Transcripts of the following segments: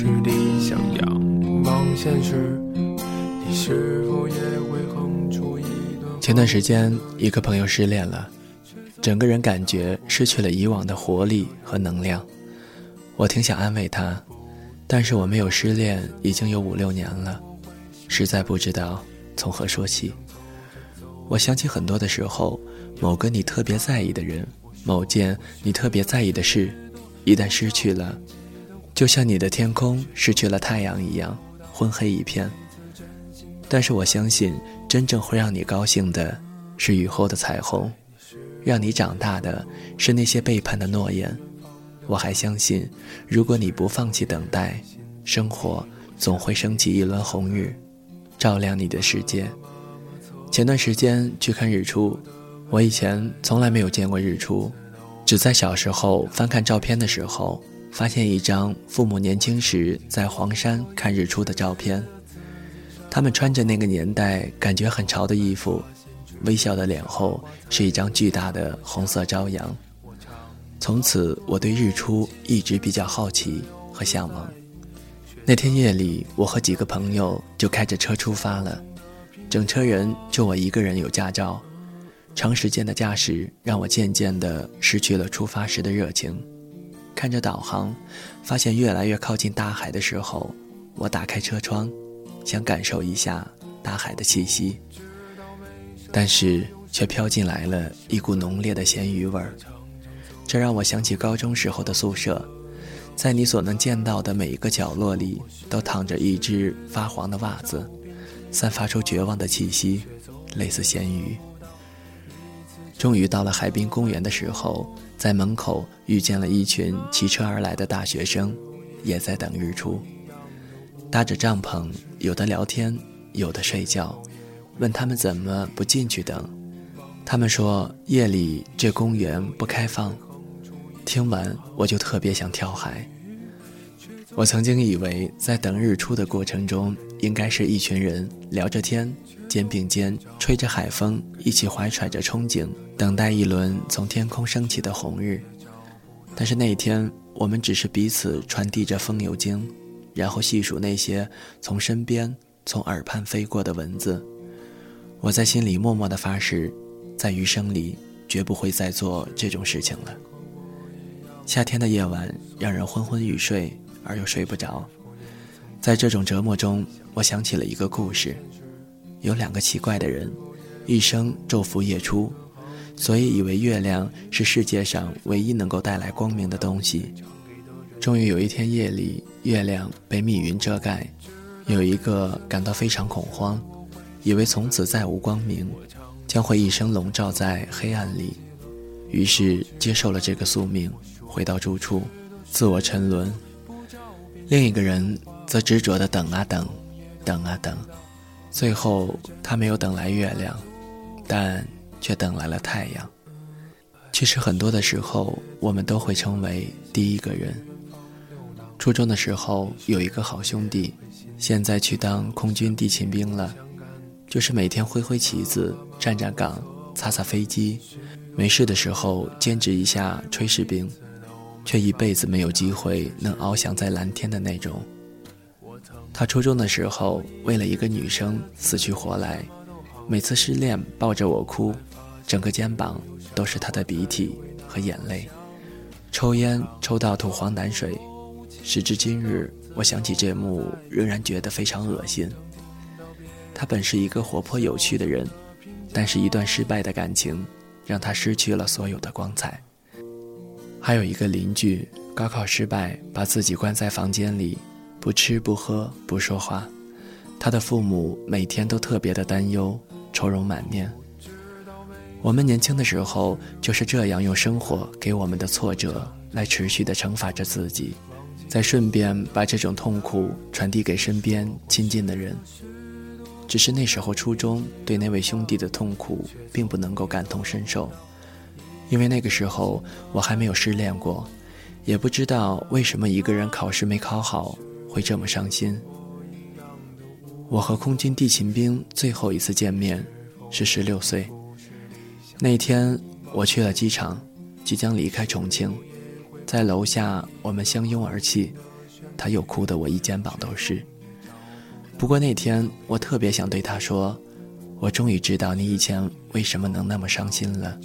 实地想仰望现实，你是否也会哼出一段？前段时间，一个朋友失恋了，整个人感觉失去了以往的活力和能量。我挺想安慰他，但是我没有失恋已经有五六年了，实在不知道从何说起。我想起很多的时候，某个你特别在意的人，某件你特别在意的事，一旦失去了。就像你的天空失去了太阳一样，昏黑一片。但是我相信，真正会让你高兴的，是雨后的彩虹；让你长大的，是那些背叛的诺言。我还相信，如果你不放弃等待，生活总会升起一轮红日，照亮你的世界。前段时间去看日出，我以前从来没有见过日出，只在小时候翻看照片的时候。发现一张父母年轻时在黄山看日出的照片，他们穿着那个年代感觉很潮的衣服，微笑的脸后是一张巨大的红色朝阳。从此，我对日出一直比较好奇和向往。那天夜里，我和几个朋友就开着车出发了，整车人就我一个人有驾照。长时间的驾驶让我渐渐地失去了出发时的热情。看着导航，发现越来越靠近大海的时候，我打开车窗，想感受一下大海的气息，但是却飘进来了一股浓烈的咸鱼味儿。这让我想起高中时候的宿舍，在你所能见到的每一个角落里，都躺着一只发黄的袜子，散发出绝望的气息，类似咸鱼。终于到了海滨公园的时候。在门口遇见了一群骑车而来的大学生，也在等日出。搭着帐篷，有的聊天，有的睡觉。问他们怎么不进去等，他们说夜里这公园不开放。听完我就特别想跳海。我曾经以为在等日出的过程中，应该是一群人聊着天。肩并肩，吹着海风，一起怀揣着憧憬，等待一轮从天空升起的红日。但是那一天，我们只是彼此传递着风油精，然后细数那些从身边、从耳畔飞过的文字。我在心里默默地发誓，在余生里绝不会再做这种事情了。夏天的夜晚让人昏昏欲睡，而又睡不着。在这种折磨中，我想起了一个故事。有两个奇怪的人，一生昼伏夜出，所以以为月亮是世界上唯一能够带来光明的东西。终于有一天夜里，月亮被密云遮盖，有一个感到非常恐慌，以为从此再无光明，将会一生笼罩在黑暗里，于是接受了这个宿命，回到住处，自我沉沦。另一个人则执着地等啊等，等啊等。最后，他没有等来月亮，但却等来了太阳。其实很多的时候，我们都会成为第一个人。初中的时候有一个好兄弟，现在去当空军地勤兵了，就是每天挥挥旗子、站站岗、擦擦飞机，没事的时候兼职一下炊事兵，却一辈子没有机会能翱翔在蓝天的那种。他初中的时候，为了一个女生死去活来，每次失恋抱着我哭，整个肩膀都是他的鼻涕和眼泪，抽烟抽到吐黄胆水，时至今日，我想起这幕仍然觉得非常恶心。他本是一个活泼有趣的人，但是一段失败的感情让他失去了所有的光彩。还有一个邻居，高考失败，把自己关在房间里。不吃不喝不说话，他的父母每天都特别的担忧，愁容满面。我们年轻的时候就是这样用生活给我们的挫折来持续的惩罚着自己，再顺便把这种痛苦传递给身边亲近的人。只是那时候初中，对那位兄弟的痛苦并不能够感同身受，因为那个时候我还没有失恋过，也不知道为什么一个人考试没考好。会这么伤心。我和空军地勤兵最后一次见面是十六岁那天，我去了机场，即将离开重庆，在楼下我们相拥而泣，他又哭得我一肩膀都是。不过那天我特别想对他说，我终于知道你以前为什么能那么伤心了，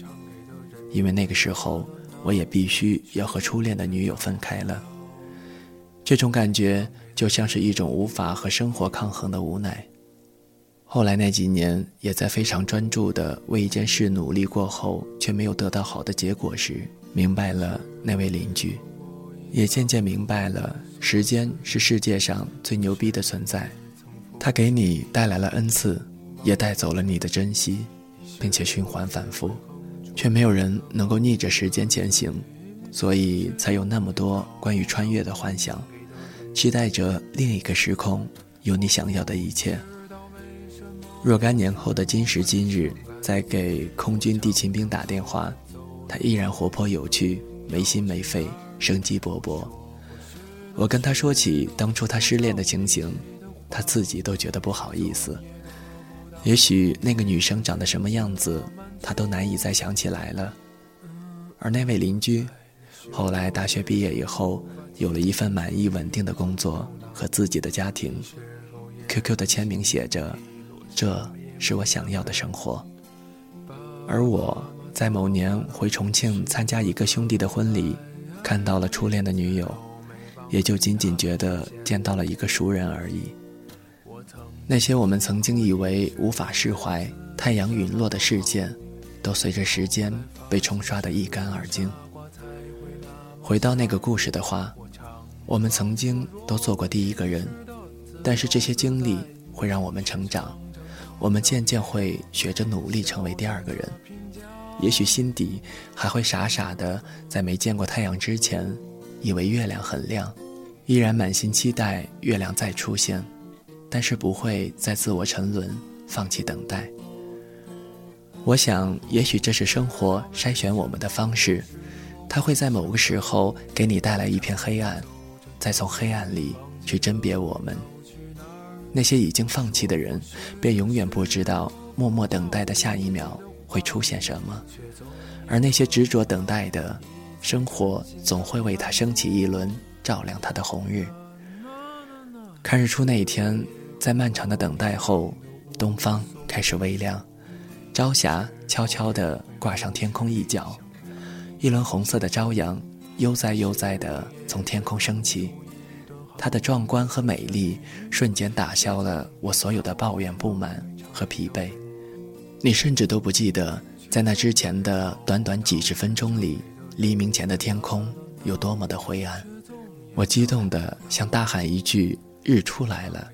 因为那个时候我也必须要和初恋的女友分开了。这种感觉就像是一种无法和生活抗衡的无奈。后来那几年，也在非常专注的为一件事努力过后，却没有得到好的结果时，明白了那位邻居，也渐渐明白了时间是世界上最牛逼的存在。它给你带来了恩赐，也带走了你的珍惜，并且循环反复，却没有人能够逆着时间前行，所以才有那么多关于穿越的幻想，期待着另一个时空有你想要的一切。若干年后的今时今日，在给空军地勤兵打电话，他依然活泼有趣、没心没肺、生机勃勃。我跟他说起当初他失恋的情形，他自己都觉得不好意思。也许那个女生长得什么样子，他都难以再想起来了。而那位邻居，后来大学毕业以后，有了一份满意稳定的工作和自己的家庭，QQ 的签名写着。这是我想要的生活，而我在某年回重庆参加一个兄弟的婚礼，看到了初恋的女友，也就仅仅觉得见到了一个熟人而已。那些我们曾经以为无法释怀、太阳陨落的事件，都随着时间被冲刷得一干二净。回到那个故事的话，我们曾经都做过第一个人，但是这些经历会让我们成长。我们渐渐会学着努力成为第二个人，也许心底还会傻傻的在没见过太阳之前，以为月亮很亮，依然满心期待月亮再出现，但是不会再自我沉沦，放弃等待。我想，也许这是生活筛选我们的方式，它会在某个时候给你带来一片黑暗，再从黑暗里去甄别我们。那些已经放弃的人，便永远不知道默默等待的下一秒会出现什么；而那些执着等待的，生活总会为他升起一轮照亮他的红日。看日出那一天，在漫长的等待后，东方开始微亮，朝霞悄悄地挂上天空一角，一轮红色的朝阳悠哉悠哉地从天空升起。它的壮观和美丽，瞬间打消了我所有的抱怨、不满和疲惫。你甚至都不记得，在那之前的短短几十分钟里，黎明前的天空有多么的灰暗。我激动地想大喊一句“日出来了”，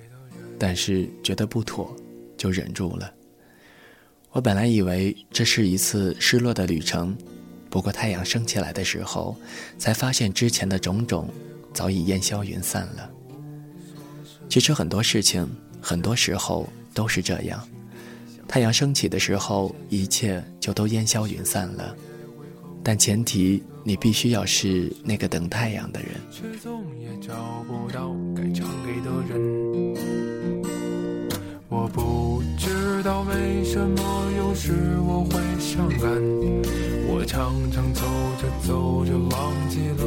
但是觉得不妥，就忍住了。我本来以为这是一次失落的旅程，不过太阳升起来的时候，才发现之前的种种。早已烟消云散了。其实很多事情，很多时候都是这样。太阳升起的时候，一切就都烟消云散了。但前提，你必须要是那个等太阳的人。为什么有时我会伤感，我常常走着走着忘记了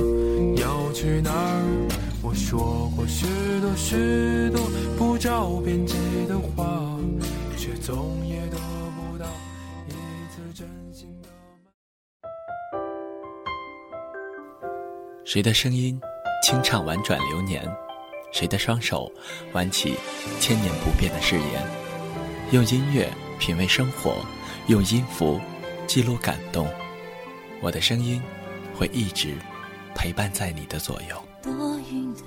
要去哪儿。我说过许多许多不着边际的话，却总也得不到一次真心的。谁的声音清唱婉转流年？谁的双手挽起千年不变的誓言？用音乐品味生活，用音符记录感动。我的声音会一直陪伴在你的左右。多云的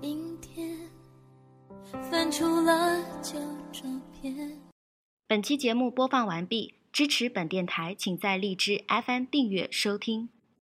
阴天，翻出了旧照片。本期节目播放完毕，支持本电台，请在荔枝 FM 订阅收听。